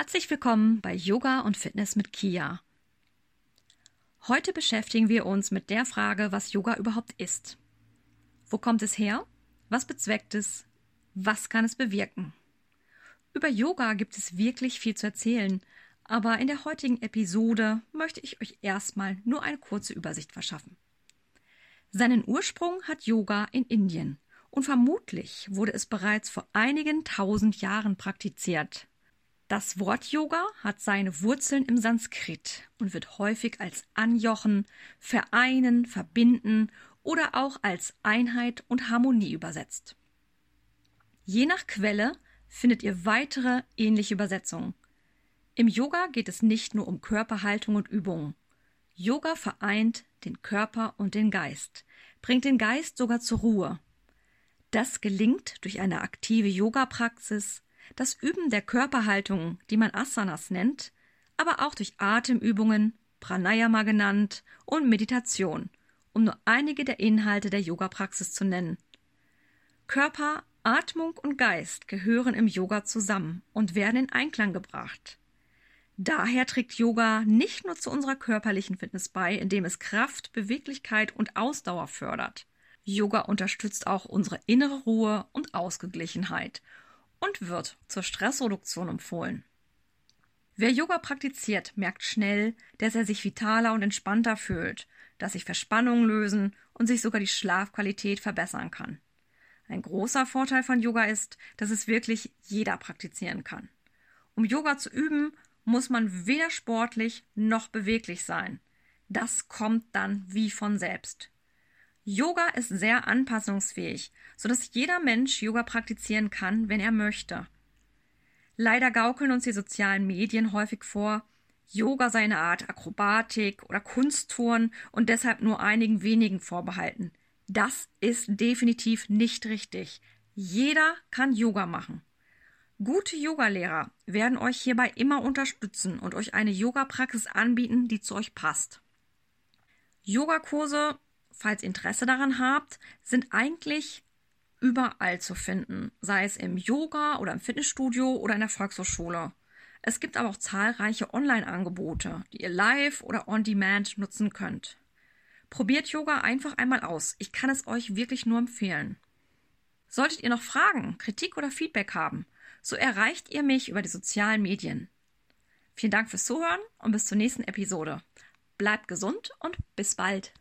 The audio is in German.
Herzlich willkommen bei Yoga und Fitness mit Kia. Heute beschäftigen wir uns mit der Frage, was Yoga überhaupt ist. Wo kommt es her? Was bezweckt es? Was kann es bewirken? Über Yoga gibt es wirklich viel zu erzählen, aber in der heutigen Episode möchte ich euch erstmal nur eine kurze Übersicht verschaffen. Seinen Ursprung hat Yoga in Indien und vermutlich wurde es bereits vor einigen tausend Jahren praktiziert. Das Wort Yoga hat seine Wurzeln im Sanskrit und wird häufig als Anjochen, Vereinen, Verbinden oder auch als Einheit und Harmonie übersetzt. Je nach Quelle findet ihr weitere ähnliche Übersetzungen. Im Yoga geht es nicht nur um Körperhaltung und Übungen. Yoga vereint den Körper und den Geist, bringt den Geist sogar zur Ruhe. Das gelingt durch eine aktive Yoga-Praxis, das Üben der Körperhaltung, die man Asanas nennt, aber auch durch Atemübungen, Pranayama genannt, und Meditation, um nur einige der Inhalte der Yoga-Praxis zu nennen. Körper, Atmung und Geist gehören im Yoga zusammen und werden in Einklang gebracht. Daher trägt Yoga nicht nur zu unserer körperlichen Fitness bei, indem es Kraft, Beweglichkeit und Ausdauer fördert. Yoga unterstützt auch unsere innere Ruhe und Ausgeglichenheit und wird zur Stressreduktion empfohlen. Wer Yoga praktiziert, merkt schnell, dass er sich vitaler und entspannter fühlt, dass sich Verspannungen lösen und sich sogar die Schlafqualität verbessern kann. Ein großer Vorteil von Yoga ist, dass es wirklich jeder praktizieren kann. Um Yoga zu üben, muss man weder sportlich noch beweglich sein. Das kommt dann wie von selbst. Yoga ist sehr anpassungsfähig, sodass jeder Mensch Yoga praktizieren kann, wenn er möchte. Leider gaukeln uns die sozialen Medien häufig vor, Yoga sei eine Art Akrobatik oder Kunsttouren und deshalb nur einigen wenigen vorbehalten. Das ist definitiv nicht richtig. Jeder kann Yoga machen. Gute Yogalehrer werden euch hierbei immer unterstützen und euch eine Yoga-Praxis anbieten, die zu euch passt. Yogakurse falls Interesse daran habt, sind eigentlich überall zu finden, sei es im Yoga oder im Fitnessstudio oder in der Volkshochschule. Es gibt aber auch zahlreiche Online-Angebote, die ihr live oder on demand nutzen könnt. Probiert Yoga einfach einmal aus. Ich kann es euch wirklich nur empfehlen. Solltet ihr noch Fragen, Kritik oder Feedback haben, so erreicht ihr mich über die sozialen Medien. Vielen Dank fürs Zuhören und bis zur nächsten Episode. Bleibt gesund und bis bald.